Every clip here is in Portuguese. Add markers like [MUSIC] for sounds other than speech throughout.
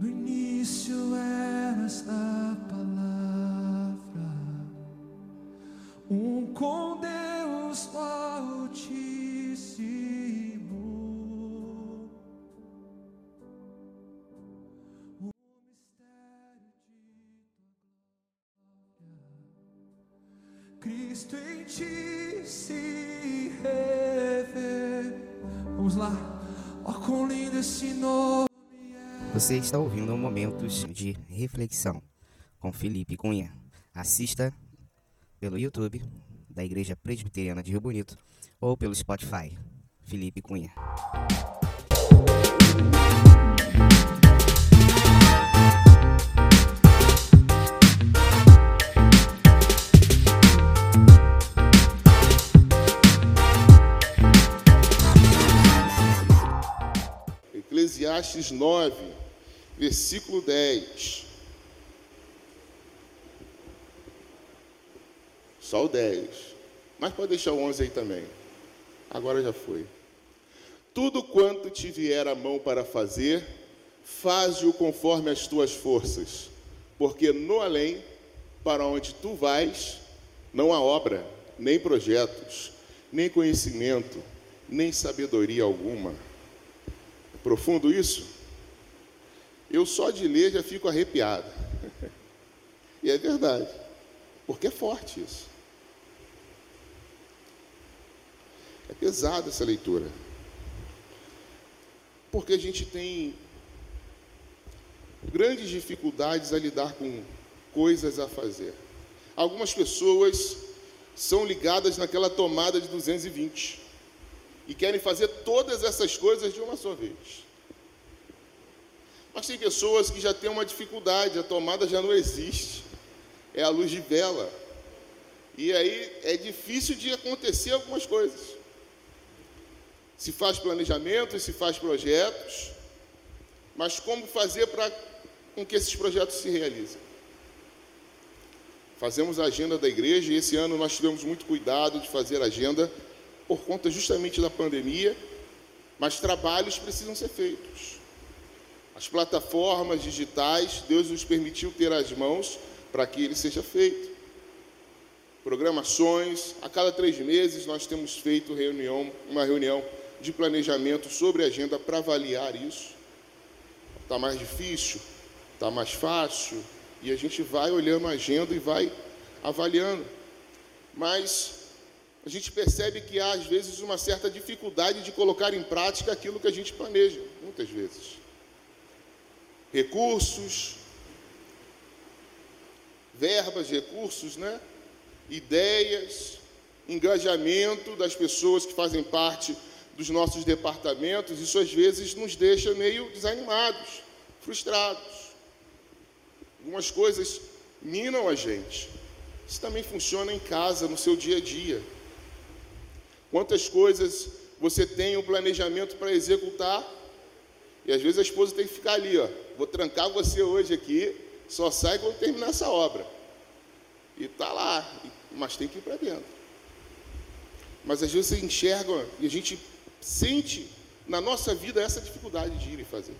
No início eras a Você está ouvindo Momentos de Reflexão com Felipe Cunha. Assista pelo YouTube da Igreja Presbiteriana de Rio Bonito ou pelo Spotify. Felipe Cunha. Eclesiastes 9, versículo 10. Só o 10. Mas pode deixar o 11 aí também. Agora já foi. Tudo quanto te vier a mão para fazer, faze-o conforme as tuas forças, porque no além, para onde tu vais, não há obra, nem projetos, nem conhecimento, nem sabedoria alguma. É profundo isso? Eu só de ler já fico arrepiado. [LAUGHS] e é verdade, porque é forte isso. É pesada essa leitura. Porque a gente tem grandes dificuldades a lidar com coisas a fazer. Algumas pessoas são ligadas naquela tomada de 220 e querem fazer todas essas coisas de uma só vez. Mas tem pessoas que já têm uma dificuldade, a tomada já não existe, é a luz de vela. E aí é difícil de acontecer algumas coisas. Se faz planejamento, se faz projetos, mas como fazer para com que esses projetos se realizem? Fazemos a agenda da igreja e esse ano nós tivemos muito cuidado de fazer a agenda por conta justamente da pandemia, mas trabalhos precisam ser feitos. As plataformas digitais, Deus nos permitiu ter as mãos para que ele seja feito. Programações, a cada três meses nós temos feito reunião, uma reunião de planejamento sobre agenda para avaliar isso. Está mais difícil, está mais fácil, e a gente vai olhando a agenda e vai avaliando. Mas a gente percebe que há, às vezes, uma certa dificuldade de colocar em prática aquilo que a gente planeja, muitas vezes. Recursos, verbas, recursos, né? ideias, engajamento das pessoas que fazem parte dos nossos departamentos, isso às vezes nos deixa meio desanimados, frustrados. Algumas coisas minam a gente. Isso também funciona em casa, no seu dia a dia. Quantas coisas você tem um planejamento para executar e às vezes a esposa tem que ficar ali, ó. Vou trancar você hoje aqui, só sai quando terminar essa obra. E tá lá, mas tem que ir para dentro. Mas às vezes você enxerga e a gente sente na nossa vida essa dificuldade de ir e fazer.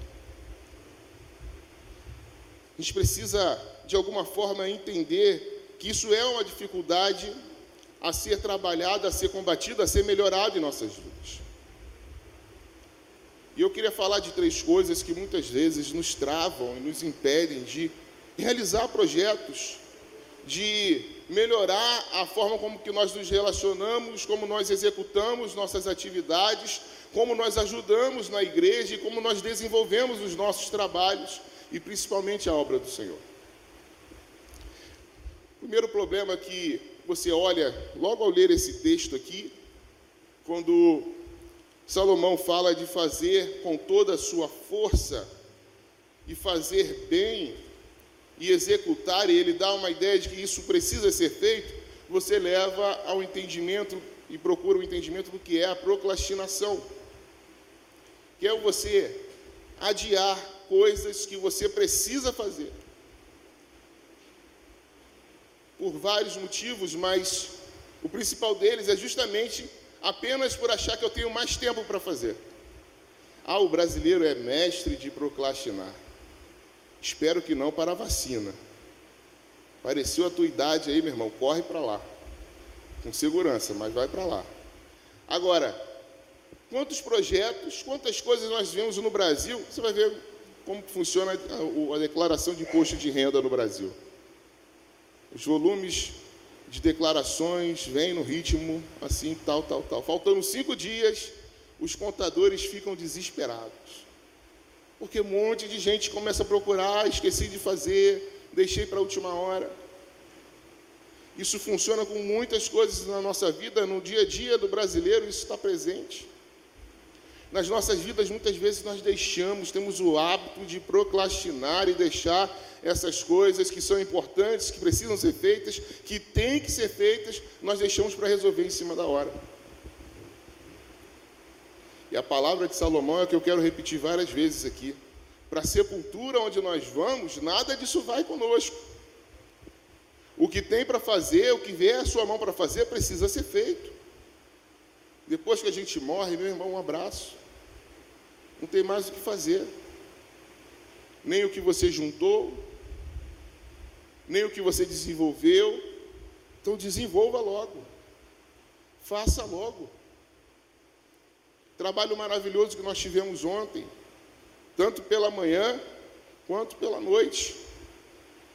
A gente precisa, de alguma forma, entender que isso é uma dificuldade a ser trabalhada, a ser combatida, a ser melhorada em nossas vidas. E eu queria falar de três coisas que muitas vezes nos travam e nos impedem de realizar projetos, de melhorar a forma como que nós nos relacionamos, como nós executamos nossas atividades, como nós ajudamos na igreja e como nós desenvolvemos os nossos trabalhos e principalmente a obra do Senhor. O primeiro problema que você olha logo ao ler esse texto aqui, quando Salomão fala de fazer com toda a sua força e fazer bem e executar, e ele dá uma ideia de que isso precisa ser feito, você leva ao entendimento e procura o entendimento do que é a procrastinação, que é você adiar coisas que você precisa fazer. Por vários motivos, mas o principal deles é justamente apenas por achar que eu tenho mais tempo para fazer. Ah, o brasileiro é mestre de procrastinar. Espero que não para a vacina. Pareceu a tua idade aí, meu irmão, corre para lá. Com segurança, mas vai para lá. Agora, quantos projetos, quantas coisas nós vemos no Brasil, você vai ver como funciona a, a declaração de imposto de renda no Brasil. Os volumes de declarações vêm no ritmo assim, tal, tal, tal. Faltando cinco dias, os contadores ficam desesperados. Porque um monte de gente começa a procurar, esqueci de fazer, deixei para a última hora. Isso funciona com muitas coisas na nossa vida, no dia a dia do brasileiro, isso está presente. Nas nossas vidas, muitas vezes nós deixamos, temos o hábito de procrastinar e deixar essas coisas que são importantes, que precisam ser feitas, que têm que ser feitas, nós deixamos para resolver em cima da hora. E a palavra de Salomão é que eu quero repetir várias vezes aqui. Para a sepultura onde nós vamos, nada disso vai conosco. O que tem para fazer, o que vier a sua mão para fazer, precisa ser feito. Depois que a gente morre, meu irmão, um abraço. Não tem mais o que fazer. Nem o que você juntou, nem o que você desenvolveu. Então desenvolva logo. Faça logo. Trabalho maravilhoso que nós tivemos ontem, tanto pela manhã quanto pela noite.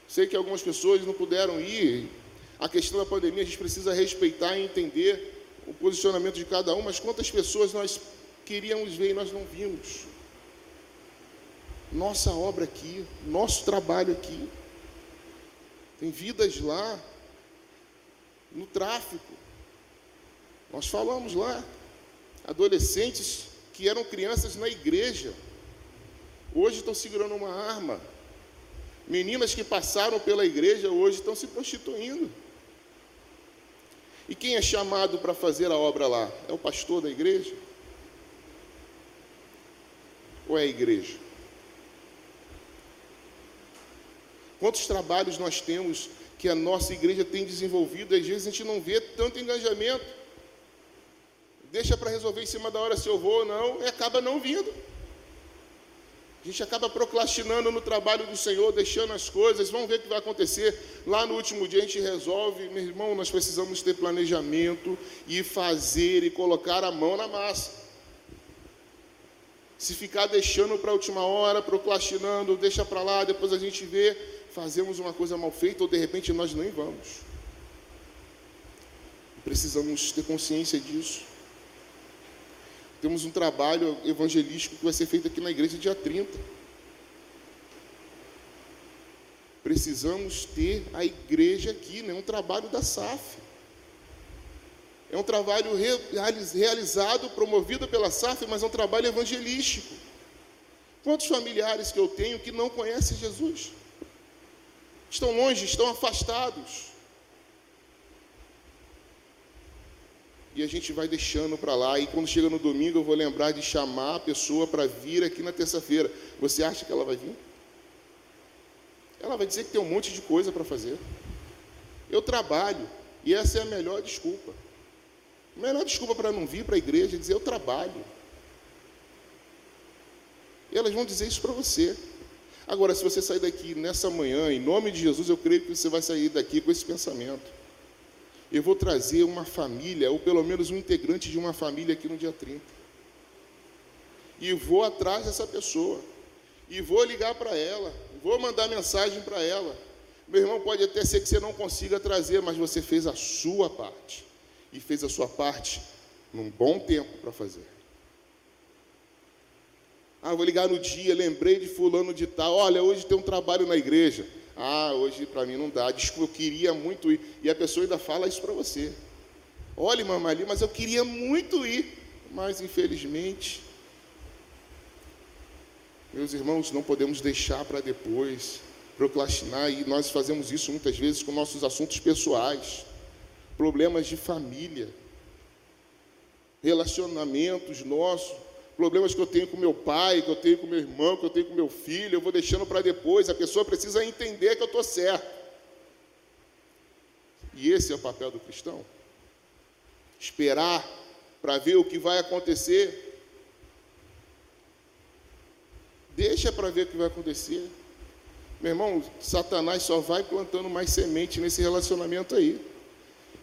Sei que algumas pessoas não puderam ir. A questão da pandemia a gente precisa respeitar e entender o posicionamento de cada um, mas quantas pessoas nós queríamos ver e nós não vimos? Nossa obra aqui, nosso trabalho aqui. Tem vidas lá, no tráfico. Nós falamos lá, adolescentes que eram crianças na igreja, hoje estão segurando uma arma. Meninas que passaram pela igreja hoje estão se prostituindo. E quem é chamado para fazer a obra lá? É o pastor da igreja? Ou é a igreja? Quantos trabalhos nós temos que a nossa igreja tem desenvolvido, às vezes a gente não vê tanto engajamento deixa para resolver em cima da hora se eu vou ou não, e acaba não vindo. A gente acaba procrastinando no trabalho do Senhor, deixando as coisas, vamos ver o que vai acontecer. Lá no último dia a gente resolve, meu irmão, nós precisamos ter planejamento e fazer e colocar a mão na massa. Se ficar deixando para a última hora, procrastinando, deixa para lá, depois a gente vê, fazemos uma coisa mal feita ou de repente nós nem vamos. Precisamos ter consciência disso. Temos um trabalho evangelístico que vai ser feito aqui na igreja dia 30. Precisamos ter a igreja aqui, né? um trabalho da SAF. É um trabalho realizado, promovido pela SAF, mas é um trabalho evangelístico. Quantos familiares que eu tenho que não conhecem Jesus? Estão longe, estão afastados. E a gente vai deixando para lá. E quando chega no domingo, eu vou lembrar de chamar a pessoa para vir aqui na terça-feira. Você acha que ela vai vir? Ela vai dizer que tem um monte de coisa para fazer. Eu trabalho, e essa é a melhor desculpa. A melhor desculpa para não vir para a igreja é dizer eu trabalho. E elas vão dizer isso para você. Agora, se você sair daqui nessa manhã, em nome de Jesus, eu creio que você vai sair daqui com esse pensamento eu vou trazer uma família, ou pelo menos um integrante de uma família aqui no dia 30. E vou atrás dessa pessoa. E vou ligar para ela. Vou mandar mensagem para ela. Meu irmão, pode até ser que você não consiga trazer, mas você fez a sua parte. E fez a sua parte num bom tempo para fazer. Ah, vou ligar no dia, lembrei de fulano de tal. Olha, hoje tem um trabalho na igreja. Ah, hoje para mim não dá. Desculpa, eu queria muito ir. E a pessoa ainda fala isso para você. Olha, mamãe, mas eu queria muito ir. Mas infelizmente, meus irmãos, não podemos deixar para depois, procrastinar. E nós fazemos isso muitas vezes com nossos assuntos pessoais, problemas de família, relacionamentos nossos problemas que eu tenho com meu pai, que eu tenho com meu irmão, que eu tenho com meu filho, eu vou deixando para depois. A pessoa precisa entender que eu estou certo. E esse é o papel do cristão. Esperar para ver o que vai acontecer. Deixa para ver o que vai acontecer. Meu irmão, Satanás só vai plantando mais semente nesse relacionamento aí.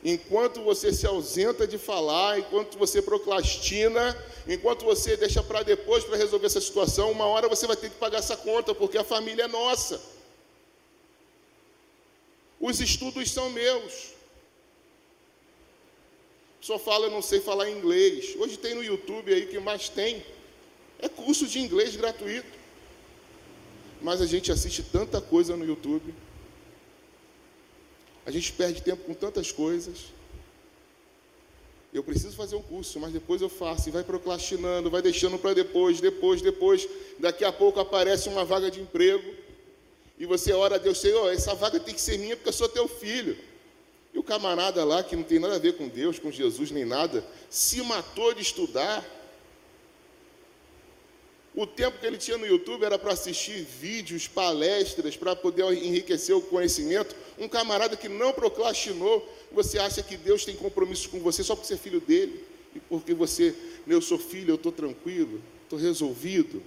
Enquanto você se ausenta de falar, enquanto você procrastina, enquanto você deixa para depois para resolver essa situação, uma hora você vai ter que pagar essa conta, porque a família é nossa. Os estudos são meus. Só fala, eu não sei falar inglês. Hoje tem no YouTube aí que mais tem. É curso de inglês gratuito. Mas a gente assiste tanta coisa no YouTube. A gente perde tempo com tantas coisas. Eu preciso fazer um curso, mas depois eu faço. E vai procrastinando, vai deixando para depois, depois, depois. Daqui a pouco aparece uma vaga de emprego. E você ora a Deus, Senhor, essa vaga tem que ser minha porque eu sou teu filho. E o camarada lá, que não tem nada a ver com Deus, com Jesus, nem nada, se matou de estudar o tempo que ele tinha no YouTube era para assistir vídeos, palestras, para poder enriquecer o conhecimento. Um camarada que não procrastinou, você acha que Deus tem compromisso com você só porque você é filho dele? E porque você, eu sou filho, eu estou tranquilo, estou resolvido.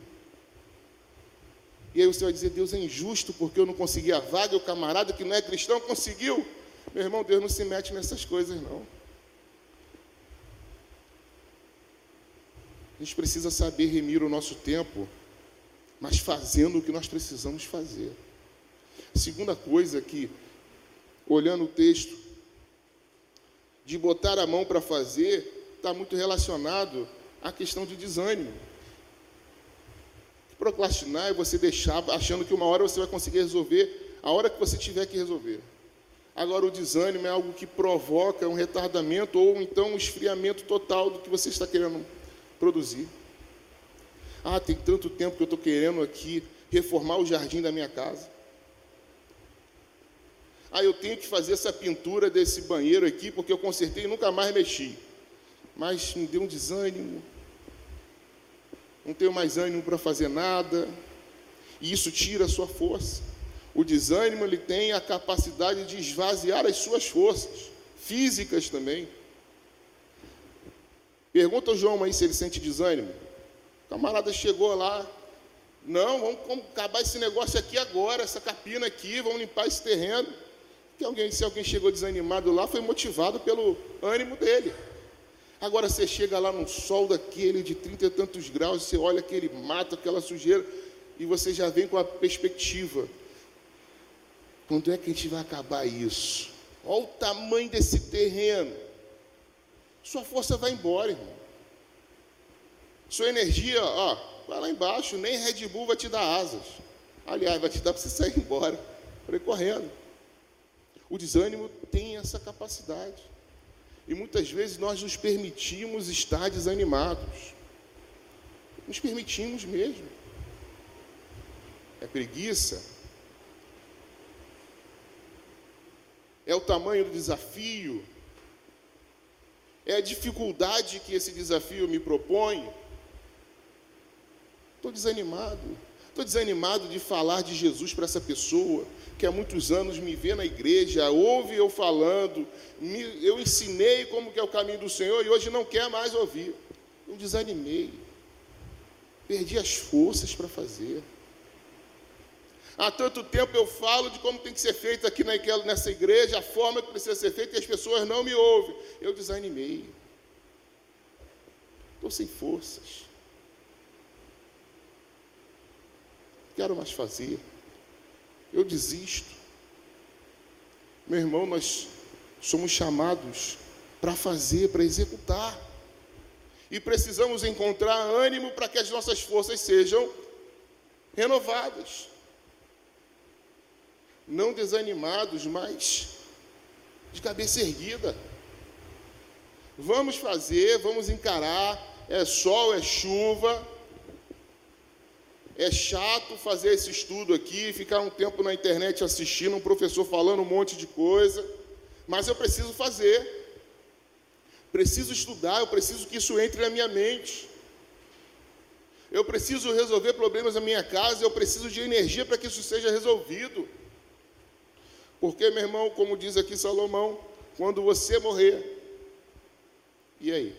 E aí você vai dizer, Deus é injusto porque eu não consegui a vaga, o camarada que não é cristão conseguiu. Meu irmão, Deus não se mete nessas coisas, não. A gente precisa saber remir o nosso tempo, mas fazendo o que nós precisamos fazer. Segunda coisa que, olhando o texto, de botar a mão para fazer, está muito relacionado à questão de desânimo. Procrastinar é você deixar achando que uma hora você vai conseguir resolver a hora que você tiver que resolver. Agora, o desânimo é algo que provoca um retardamento ou então um esfriamento total do que você está querendo produzir. Ah, tem tanto tempo que eu estou querendo aqui reformar o jardim da minha casa. Ah, eu tenho que fazer essa pintura desse banheiro aqui porque eu consertei e nunca mais mexi. Mas me deu um desânimo. Não tenho mais ânimo para fazer nada. E isso tira a sua força. O desânimo ele tem a capacidade de esvaziar as suas forças físicas também. Pergunta ao João aí se ele sente desânimo. O camarada chegou lá. Não, vamos, acabar esse negócio aqui agora, essa capina aqui, vamos limpar esse terreno. Que alguém, se alguém chegou desanimado lá, foi motivado pelo ânimo dele. Agora você chega lá num sol daquele de trinta e tantos graus, você olha aquele mato, aquela sujeira, e você já vem com a perspectiva. Quando é que a gente vai acabar isso? Olha o tamanho desse terreno sua força vai embora, irmão. Sua energia, ó, vai lá embaixo, nem Red Bull vai te dar asas. Aliás, vai te dar para você sair [LAUGHS] embora, ir correndo. O desânimo tem essa capacidade. E muitas vezes nós nos permitimos estar desanimados. Nos permitimos mesmo. É preguiça. É o tamanho do desafio é a dificuldade que esse desafio me propõe. Estou desanimado. Estou desanimado de falar de Jesus para essa pessoa que há muitos anos me vê na igreja, ouve eu falando, me, eu ensinei como que é o caminho do Senhor e hoje não quer mais ouvir. Eu desanimei. Perdi as forças para fazer. Há tanto tempo eu falo de como tem que ser feito aqui nessa igreja, a forma que precisa ser feita, e as pessoas não me ouvem. Eu desanimei. Estou sem forças. Quero mais fazer. Eu desisto. Meu irmão, nós somos chamados para fazer, para executar. E precisamos encontrar ânimo para que as nossas forças sejam renovadas não desanimados, mas de cabeça erguida. Vamos fazer, vamos encarar. É sol, é chuva. É chato fazer esse estudo aqui, ficar um tempo na internet assistindo um professor falando um monte de coisa, mas eu preciso fazer. Preciso estudar, eu preciso que isso entre na minha mente. Eu preciso resolver problemas na minha casa, eu preciso de energia para que isso seja resolvido. Porque, meu irmão, como diz aqui Salomão, quando você morrer, e aí?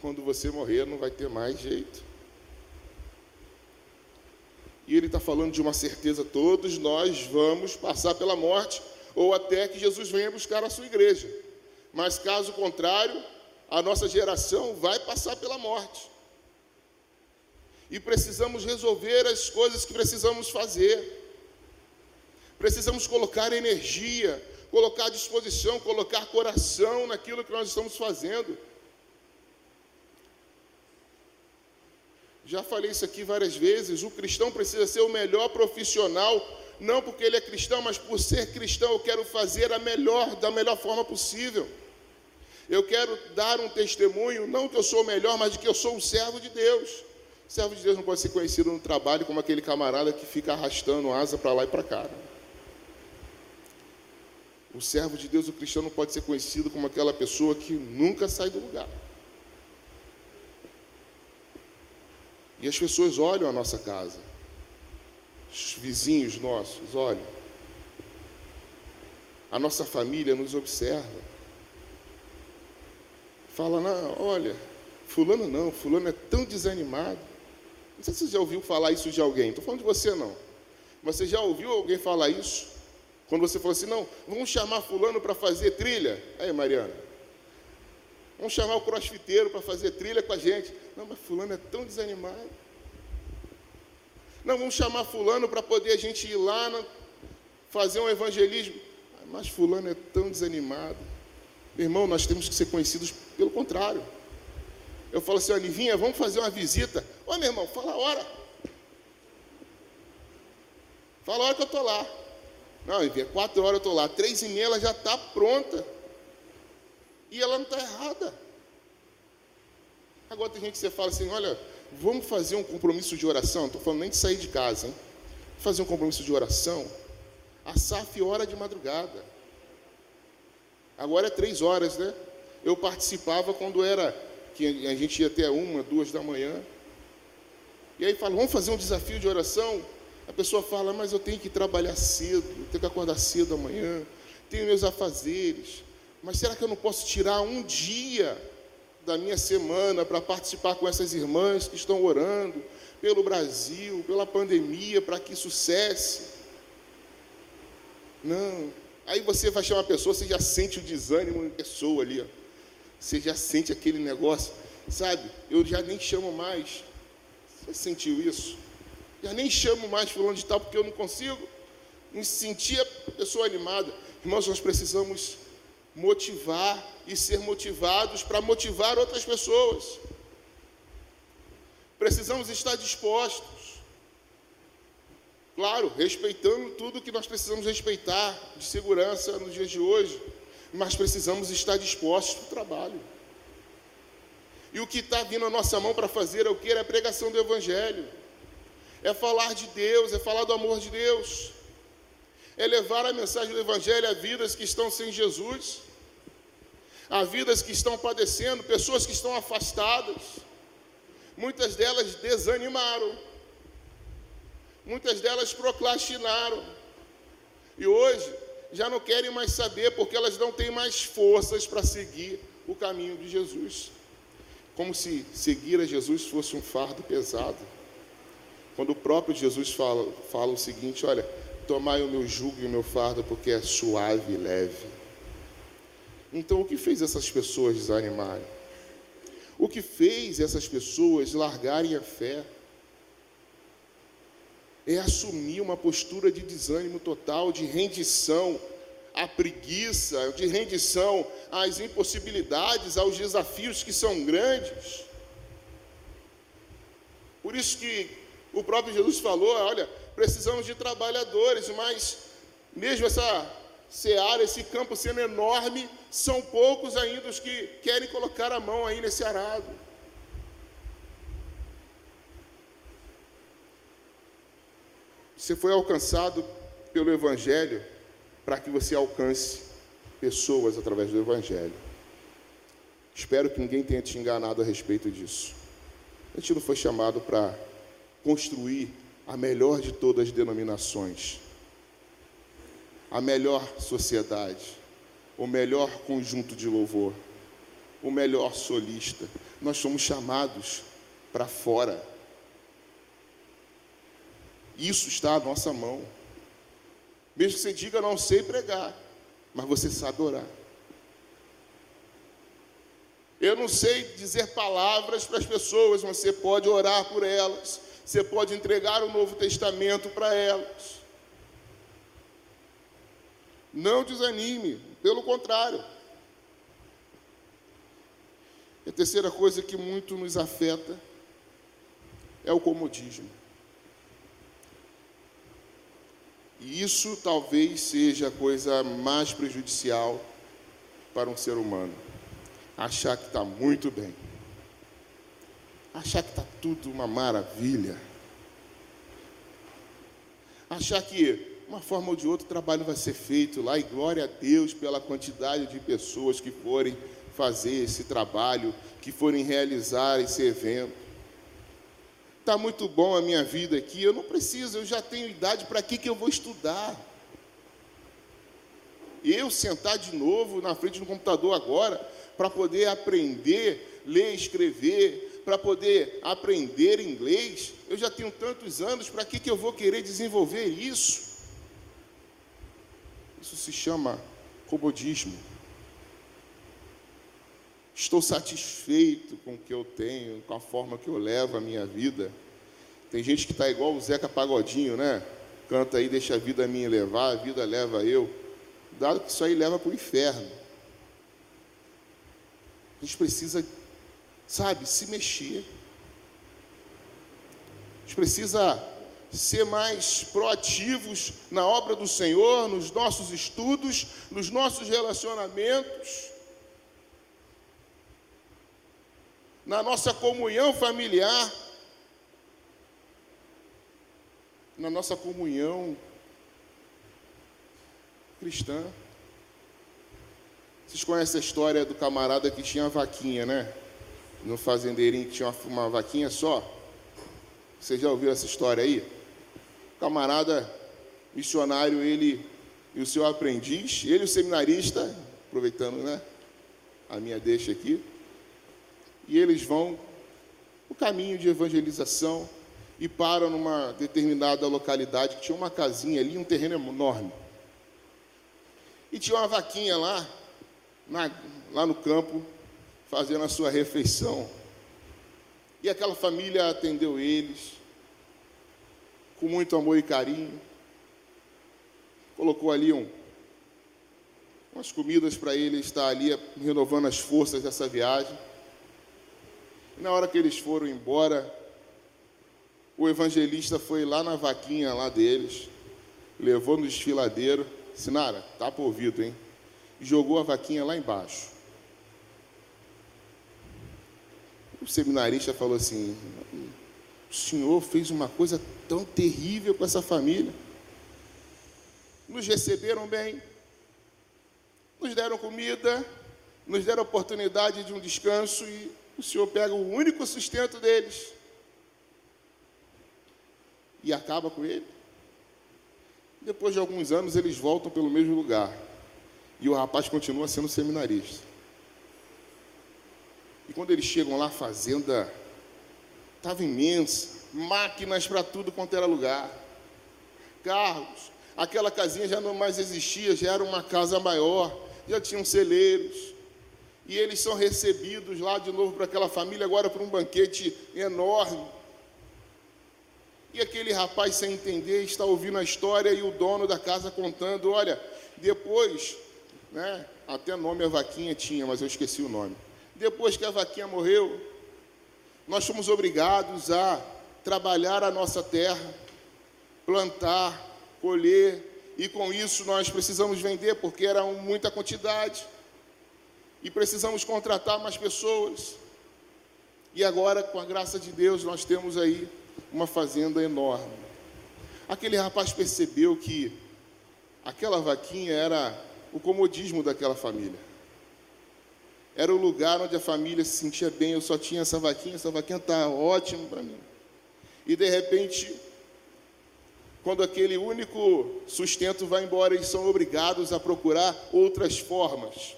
Quando você morrer, não vai ter mais jeito. E ele está falando de uma certeza: todos nós vamos passar pela morte, ou até que Jesus venha buscar a sua igreja. Mas caso contrário, a nossa geração vai passar pela morte. E precisamos resolver as coisas que precisamos fazer. Precisamos colocar energia, colocar disposição, colocar coração naquilo que nós estamos fazendo. Já falei isso aqui várias vezes. O cristão precisa ser o melhor profissional, não porque ele é cristão, mas por ser cristão eu quero fazer a melhor, da melhor forma possível. Eu quero dar um testemunho, não que eu sou o melhor, mas de que eu sou um servo de Deus. O servo de Deus não pode ser conhecido no trabalho como aquele camarada que fica arrastando asa para lá e para cá. O servo de Deus, o cristão, não pode ser conhecido como aquela pessoa que nunca sai do lugar. E as pessoas olham a nossa casa, os vizinhos nossos olham, a nossa família nos observa. Fala, não, olha, fulano não, fulano é tão desanimado. Não sei se você já ouviu falar isso de alguém, estou falando de você não. Mas você já ouviu alguém falar isso? Quando você falou assim, não, vamos chamar fulano para fazer trilha. Aí, Mariana, vamos chamar o crossfiteiro para fazer trilha com a gente. Não, mas fulano é tão desanimado. Não, vamos chamar fulano para poder a gente ir lá fazer um evangelismo. Mas fulano é tão desanimado. Meu irmão, nós temos que ser conhecidos pelo contrário. Eu falo assim, Livinha, vamos fazer uma visita. Ô meu irmão, fala a hora. Fala a hora que eu estou lá. Não, Livinha, quatro horas eu estou lá. Três e meia ela já está pronta. E ela não está errada. Agora tem gente que você fala assim, olha, vamos fazer um compromisso de oração. Não estou falando nem de sair de casa, hein? Fazer um compromisso de oração. A SAF hora de madrugada. Agora é três horas, né? Eu participava quando era que a gente ia até uma, duas da manhã. E aí fala, vamos fazer um desafio de oração. A pessoa fala, mas eu tenho que trabalhar cedo, tenho que acordar cedo amanhã, tenho meus afazeres. Mas será que eu não posso tirar um dia da minha semana para participar com essas irmãs que estão orando pelo Brasil, pela pandemia, para que isso cesse? Não, Aí você vai chamar a pessoa, você já sente o desânimo em pessoa ali, ó. Você já sente aquele negócio, sabe? Eu já nem chamo mais. Você sentiu isso? Já nem chamo mais fulano de tal porque eu não consigo me sentir a pessoa animada. Irmãos, nós precisamos motivar e ser motivados para motivar outras pessoas. Precisamos estar dispostos. Claro, respeitando tudo que nós precisamos respeitar de segurança nos dias de hoje, mas precisamos estar dispostos para o trabalho. E o que está vindo à nossa mão para fazer é o que? É a pregação do Evangelho. É falar de Deus, é falar do amor de Deus. É levar a mensagem do Evangelho a vidas que estão sem Jesus, a vidas que estão padecendo, pessoas que estão afastadas. Muitas delas desanimaram Muitas delas procrastinaram. E hoje já não querem mais saber porque elas não têm mais forças para seguir o caminho de Jesus. Como se seguir a Jesus fosse um fardo pesado. Quando o próprio Jesus fala, fala o seguinte: olha, tomai o meu jugo e o meu fardo porque é suave e leve. Então, o que fez essas pessoas desanimarem? O que fez essas pessoas largarem a fé? é assumir uma postura de desânimo total, de rendição à preguiça, de rendição às impossibilidades, aos desafios que são grandes. Por isso que o próprio Jesus falou: olha, precisamos de trabalhadores, mas mesmo essa seara, esse campo sendo enorme, são poucos ainda os que querem colocar a mão aí nesse arado. Você foi alcançado pelo Evangelho para que você alcance pessoas através do Evangelho. Espero que ninguém tenha te enganado a respeito disso. A gente não foi chamado para construir a melhor de todas as denominações, a melhor sociedade, o melhor conjunto de louvor, o melhor solista. Nós somos chamados para fora Isso está à nossa mão. Mesmo que você diga, não sei pregar, mas você sabe orar. Eu não sei dizer palavras para as pessoas, mas você pode orar por elas. Você pode entregar o Novo Testamento para elas. Não desanime, pelo contrário. E a terceira coisa que muito nos afeta é o comodismo. E isso talvez seja a coisa mais prejudicial para um ser humano. Achar que está muito bem. Achar que está tudo uma maravilha. Achar que uma forma ou de outra o trabalho vai ser feito lá e glória a Deus pela quantidade de pessoas que forem fazer esse trabalho, que forem realizar esse evento. Está muito bom a minha vida aqui, eu não preciso, eu já tenho idade, para que, que eu vou estudar? Eu sentar de novo na frente do computador agora, para poder aprender, ler, escrever, para poder aprender inglês, eu já tenho tantos anos, para que, que eu vou querer desenvolver isso? Isso se chama comodismo. Estou satisfeito com o que eu tenho, com a forma que eu levo a minha vida. Tem gente que está igual o Zeca Pagodinho, né? Canta aí, deixa a vida minha levar, a vida leva eu. Dado que isso aí leva para o inferno. A gente precisa, sabe, se mexer. A gente precisa ser mais proativos na obra do Senhor, nos nossos estudos, nos nossos relacionamentos. na nossa comunhão familiar, na nossa comunhão cristã. Vocês conhecem a história do camarada que tinha uma vaquinha, né? No fazendeirinho que tinha uma, uma vaquinha só. Vocês já ouviram essa história aí? O camarada missionário, ele e o seu aprendiz, ele o seminarista, aproveitando, né? A minha deixa aqui e eles vão o caminho de evangelização e param numa determinada localidade que tinha uma casinha ali, um terreno enorme. E tinha uma vaquinha lá, na, lá no campo, fazendo a sua refeição. E aquela família atendeu eles com muito amor e carinho. Colocou ali um, umas comidas para ele estar ali renovando as forças dessa viagem. Na hora que eles foram embora, o evangelista foi lá na vaquinha lá deles, levou no desfiladeiro, Sinara, tá por ouvido, hein? E jogou a vaquinha lá embaixo. O seminarista falou assim: o senhor fez uma coisa tão terrível com essa família. Nos receberam bem, nos deram comida, nos deram oportunidade de um descanso e o Senhor pega o único sustento deles e acaba com ele. Depois de alguns anos, eles voltam pelo mesmo lugar. E o rapaz continua sendo seminarista. E quando eles chegam lá, a fazenda estava imensa, máquinas para tudo quanto era lugar, carros. Aquela casinha já não mais existia, já era uma casa maior, já tinham celeiros e eles são recebidos lá de novo para aquela família, agora para um banquete enorme. E aquele rapaz, sem entender, está ouvindo a história e o dono da casa contando: olha, depois, né, até nome a vaquinha tinha, mas eu esqueci o nome. Depois que a vaquinha morreu, nós fomos obrigados a trabalhar a nossa terra, plantar, colher, e com isso nós precisamos vender, porque era muita quantidade e precisamos contratar mais pessoas. E agora, com a graça de Deus, nós temos aí uma fazenda enorme. Aquele rapaz percebeu que aquela vaquinha era o comodismo daquela família. Era o lugar onde a família se sentia bem. Eu só tinha essa vaquinha, essa vaquinha está ótima para mim. E de repente, quando aquele único sustento vai embora, eles são obrigados a procurar outras formas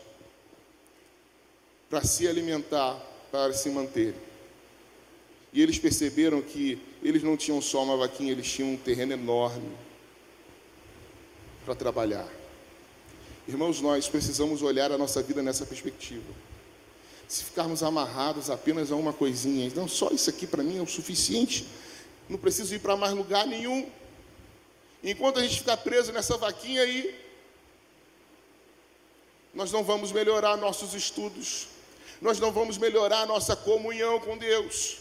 para se alimentar, para se manter. E eles perceberam que eles não tinham só uma vaquinha, eles tinham um terreno enorme para trabalhar. Irmãos, nós precisamos olhar a nossa vida nessa perspectiva. Se ficarmos amarrados apenas a uma coisinha, não, só isso aqui para mim é o suficiente, não preciso ir para mais lugar nenhum. Enquanto a gente ficar preso nessa vaquinha aí, nós não vamos melhorar nossos estudos, nós não vamos melhorar nossa comunhão com Deus.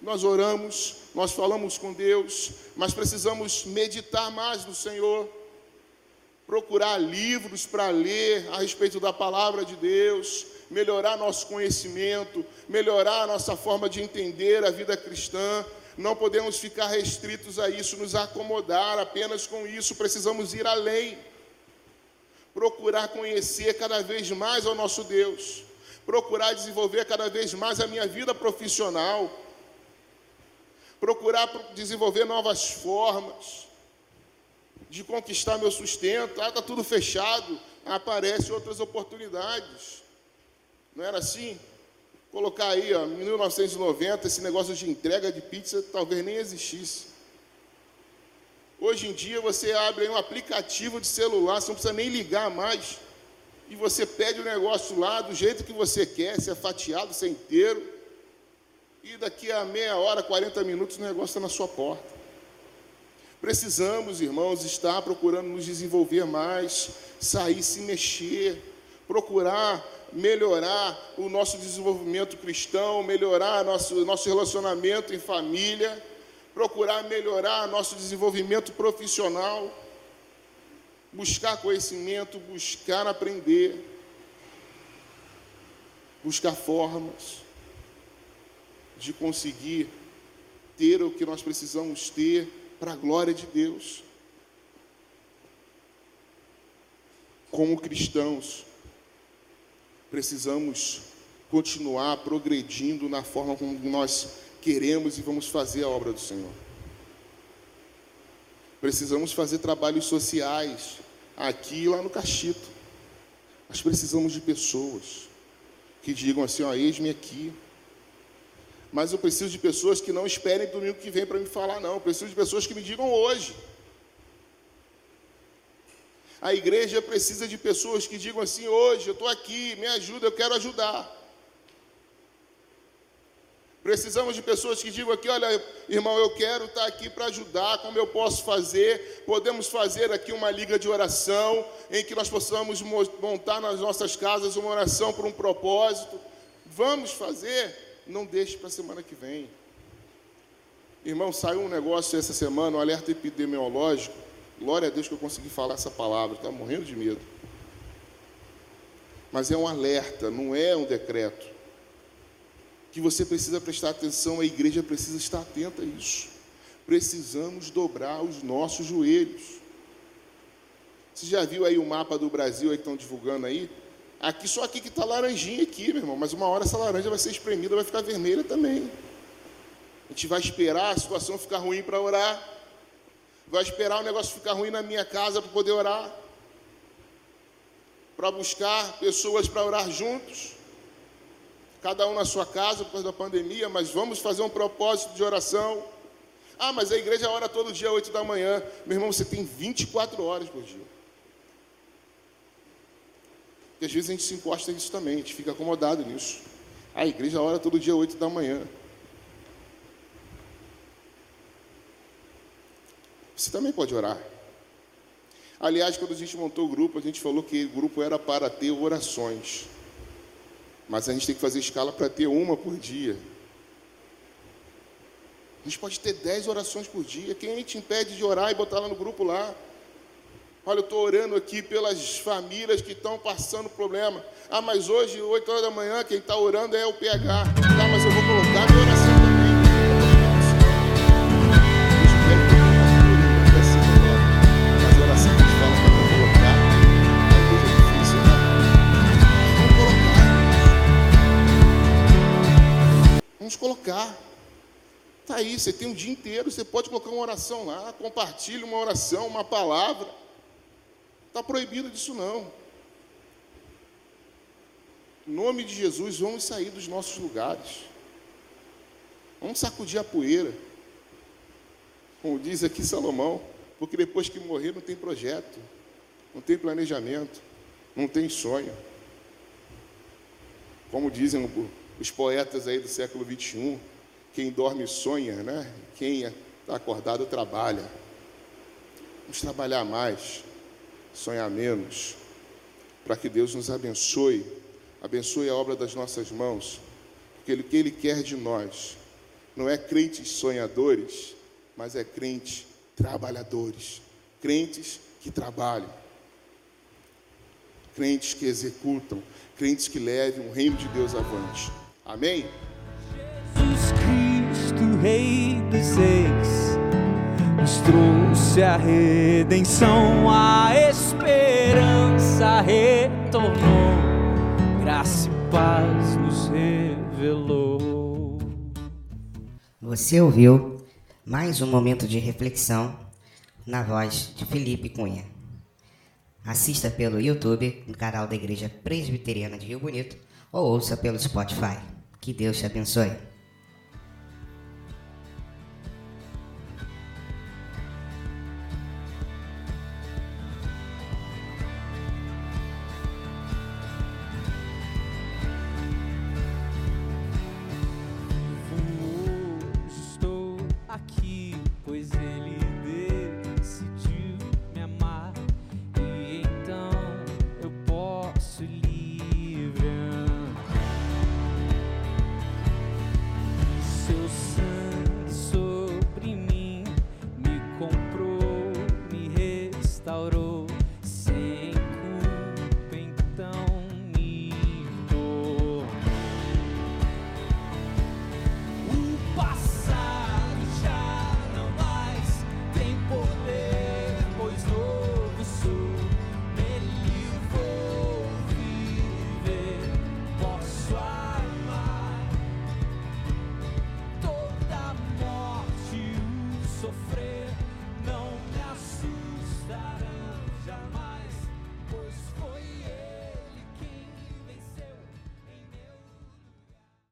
Nós oramos, nós falamos com Deus, mas precisamos meditar mais no Senhor, procurar livros para ler a respeito da palavra de Deus, melhorar nosso conhecimento, melhorar nossa forma de entender a vida cristã. Não podemos ficar restritos a isso, nos acomodar apenas com isso, precisamos ir além. Procurar conhecer cada vez mais ao nosso Deus, procurar desenvolver cada vez mais a minha vida profissional, procurar desenvolver novas formas de conquistar meu sustento. Ah, está tudo fechado, aparecem outras oportunidades. Não era assim? Colocar aí, ó, em 1990, esse negócio de entrega de pizza talvez nem existisse. Hoje em dia você abre um aplicativo de celular, você não precisa nem ligar mais. E você pede o negócio lá do jeito que você quer, se é fatiado, se é inteiro. E daqui a meia hora, 40 minutos, o negócio está na sua porta. Precisamos, irmãos, estar procurando nos desenvolver mais, sair, se mexer, procurar melhorar o nosso desenvolvimento cristão, melhorar nosso, nosso relacionamento em família, procurar melhorar nosso desenvolvimento profissional, buscar conhecimento, buscar aprender, buscar formas de conseguir ter o que nós precisamos ter para a glória de Deus. Como cristãos, precisamos continuar progredindo na forma como nós queremos e vamos fazer a obra do Senhor. Precisamos fazer trabalhos sociais aqui e lá no Cachito. Mas precisamos de pessoas que digam assim: ó, eis-me aqui. Mas eu preciso de pessoas que não esperem domingo que vem para me falar, não. Eu preciso de pessoas que me digam hoje. A igreja precisa de pessoas que digam assim: hoje eu estou aqui, me ajuda, eu quero ajudar. Precisamos de pessoas que digam aqui: olha, irmão, eu quero estar aqui para ajudar, como eu posso fazer? Podemos fazer aqui uma liga de oração, em que nós possamos montar nas nossas casas uma oração por um propósito. Vamos fazer? Não deixe para a semana que vem. Irmão, saiu um negócio essa semana, um alerta epidemiológico Glória a Deus que eu consegui falar essa palavra, estava morrendo de medo. Mas é um alerta, não é um decreto. Que você precisa prestar atenção, a igreja precisa estar atenta a isso. Precisamos dobrar os nossos joelhos. Você já viu aí o mapa do Brasil aí que estão divulgando aí? Aqui só aqui que está laranjinha aqui, meu irmão. Mas uma hora essa laranja vai ser espremida, vai ficar vermelha também. A gente vai esperar a situação ficar ruim para orar vai esperar o negócio ficar ruim na minha casa para poder orar, para buscar pessoas para orar juntos, cada um na sua casa por causa da pandemia, mas vamos fazer um propósito de oração. Ah, mas a igreja ora todo dia, 8 da manhã. Meu irmão, você tem 24 horas por dia. Porque às vezes a gente se encosta nisso também, a gente fica acomodado nisso. A igreja ora todo dia, 8 da manhã. Você também pode orar. Aliás, quando a gente montou o grupo, a gente falou que o grupo era para ter orações. Mas a gente tem que fazer escala para ter uma por dia. A gente pode ter dez orações por dia. Quem te impede de orar e botar lá no grupo lá? Olha, eu estou orando aqui pelas famílias que estão passando problema. Ah, mas hoje, 8 horas da manhã, quem está orando é o PH. Tá, mas eu vou colocar minha oração. Vamos colocar. Está aí, você tem um dia inteiro, você pode colocar uma oração lá, compartilhe uma oração, uma palavra. Está proibido disso não. Em nome de Jesus, vamos sair dos nossos lugares. Vamos sacudir a poeira. Como diz aqui Salomão, porque depois que morrer não tem projeto, não tem planejamento, não tem sonho. Como dizem os poetas aí do século 21, quem dorme sonha, né? Quem está acordado trabalha. Vamos trabalhar mais, sonhar menos, para que Deus nos abençoe, abençoe a obra das nossas mãos, porque o que Ele quer de nós não é crentes sonhadores, mas é crentes trabalhadores, crentes que trabalham, crentes que executam, crentes que levem o reino de Deus avante. Amém? Jesus Cristo, Rei dos Reis, nos trouxe a redenção, a esperança retornou, graça e paz nos revelou. Você ouviu mais um momento de reflexão na voz de Felipe Cunha. Assista pelo YouTube, no canal da Igreja Presbiteriana de Rio Bonito, ou ouça pelo Spotify. Que Deus te abençoe.